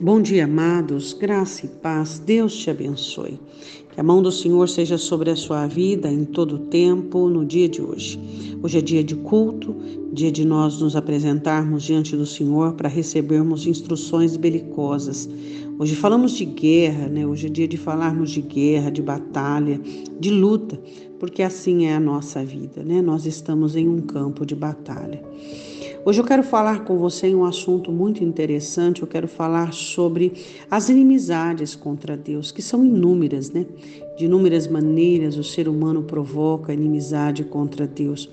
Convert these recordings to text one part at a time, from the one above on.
Bom dia, amados, graça e paz, Deus te abençoe. Que a mão do Senhor seja sobre a sua vida em todo o tempo, no dia de hoje. Hoje é dia de culto, dia de nós nos apresentarmos diante do Senhor para recebermos instruções belicosas. Hoje falamos de guerra, né? Hoje é dia de falarmos de guerra, de batalha, de luta, porque assim é a nossa vida, né? Nós estamos em um campo de batalha. Hoje eu quero falar com você em um assunto muito interessante. Eu quero falar sobre as inimizades contra Deus, que são inúmeras, né? De inúmeras maneiras o ser humano provoca inimizade contra Deus.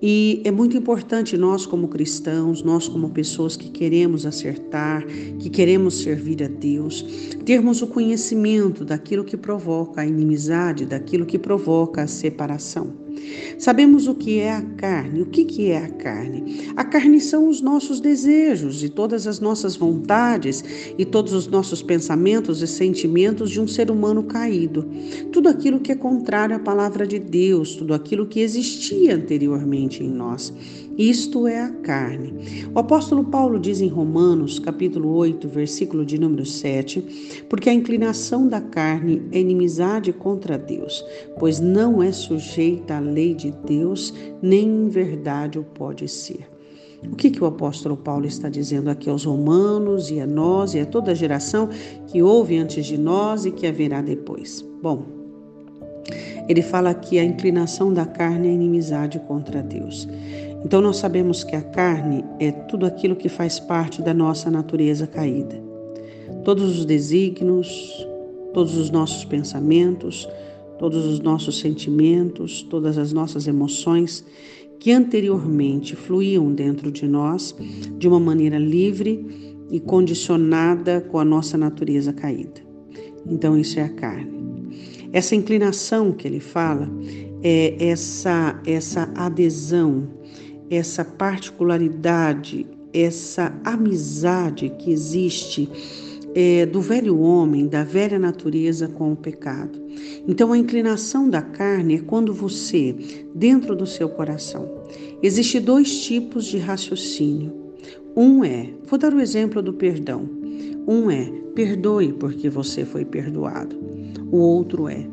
E é muito importante nós, como cristãos, nós, como pessoas que queremos acertar, que queremos servir a Deus, termos o conhecimento daquilo que provoca a inimizade, daquilo que provoca a separação. Sabemos o que é a carne. O que, que é a carne? A carne são os nossos desejos e todas as nossas vontades e todos os nossos pensamentos e sentimentos de um ser humano caído. Tudo aquilo que é contrário à palavra de Deus, tudo aquilo que existia anteriormente em nós. Isto é a carne. O apóstolo Paulo diz em Romanos, capítulo 8, versículo de número 7, porque a inclinação da carne é inimizade contra Deus, pois não é sujeita à lei de Deus, nem em verdade o pode ser. O que, que o apóstolo Paulo está dizendo aqui aos romanos e a nós e a toda a geração que houve antes de nós e que haverá depois? Bom, ele fala que a inclinação da carne é inimizade contra Deus. Então nós sabemos que a carne é tudo aquilo que faz parte da nossa natureza caída. Todos os desígnios, todos os nossos pensamentos, todos os nossos sentimentos, todas as nossas emoções que anteriormente fluíam dentro de nós de uma maneira livre e condicionada com a nossa natureza caída. Então isso é a carne. Essa inclinação que ele fala é essa essa adesão essa particularidade, essa amizade que existe é, do velho homem, da velha natureza com o pecado. Então, a inclinação da carne é quando você, dentro do seu coração, existe dois tipos de raciocínio. Um é, vou dar o exemplo do perdão. Um é, perdoe porque você foi perdoado. O outro é,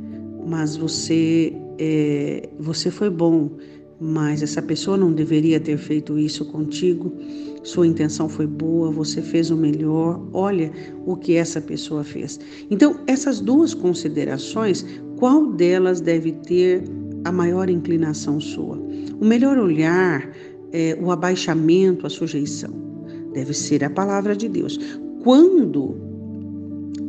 mas você é, você foi bom, mas essa pessoa não deveria ter feito isso contigo. Sua intenção foi boa, você fez o melhor. Olha o que essa pessoa fez. Então, essas duas considerações, qual delas deve ter a maior inclinação sua? O melhor olhar, é, o abaixamento, a sujeição, deve ser a palavra de Deus. Quando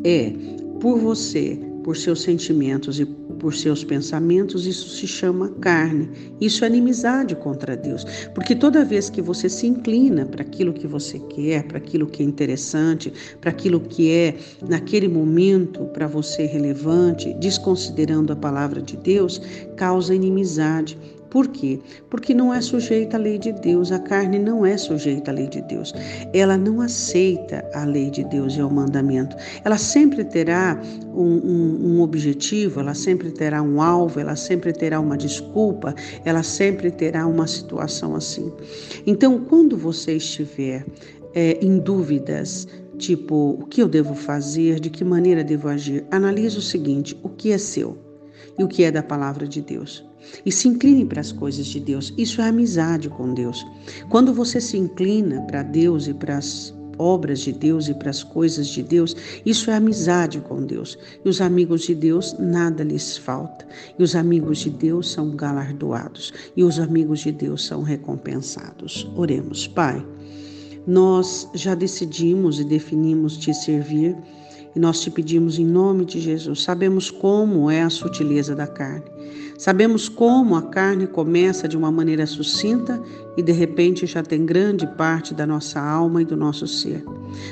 é por você por seus sentimentos e por seus pensamentos, isso se chama carne. Isso é inimizade contra Deus. Porque toda vez que você se inclina para aquilo que você quer, para aquilo que é interessante, para aquilo que é, naquele momento, para você relevante, desconsiderando a palavra de Deus, causa inimizade. Por quê? Porque não é sujeita à lei de Deus, a carne não é sujeita à lei de Deus. Ela não aceita a lei de Deus e o mandamento. Ela sempre terá um, um, um objetivo, ela sempre terá um alvo, ela sempre terá uma desculpa, ela sempre terá uma situação assim. Então, quando você estiver é, em dúvidas, tipo, o que eu devo fazer, de que maneira devo agir, analise o seguinte: o que é seu e o que é da palavra de Deus e se incline para as coisas de Deus. Isso é amizade com Deus. Quando você se inclina para Deus e para as obras de Deus e para as coisas de Deus, isso é amizade com Deus. E os amigos de Deus, nada lhes falta. E os amigos de Deus são galardoados. E os amigos de Deus são recompensados. Oremos, Pai. Nós já decidimos e definimos te servir. E nós te pedimos em nome de Jesus. Sabemos como é a sutileza da carne. Sabemos como a carne começa de uma maneira sucinta e de repente já tem grande parte da nossa alma e do nosso ser.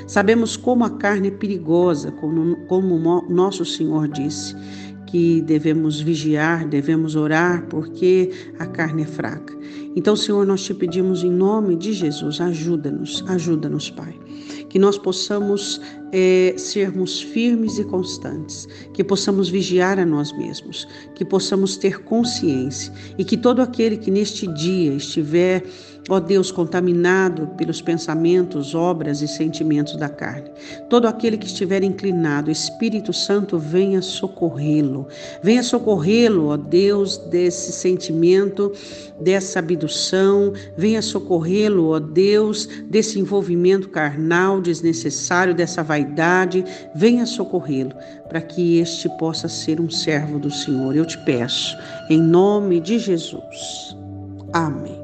Sabemos como a carne é perigosa, como, como nosso Senhor disse, que devemos vigiar, devemos orar, porque a carne é fraca. Então, Senhor, nós te pedimos em nome de Jesus, ajuda-nos, ajuda-nos, Pai. Que nós possamos é, sermos firmes e constantes, que possamos vigiar a nós mesmos, que possamos ter consciência e que todo aquele que neste dia estiver ó Deus, contaminado pelos pensamentos, obras e sentimentos da carne. Todo aquele que estiver inclinado, Espírito Santo, venha socorrê-lo. Venha socorrê-lo, ó Deus, desse sentimento, dessa abdução. Venha socorrê-lo, ó Deus, desse envolvimento carnal desnecessário, dessa vaidade. Venha socorrê-lo, para que este possa ser um servo do Senhor. Eu te peço, em nome de Jesus. Amém.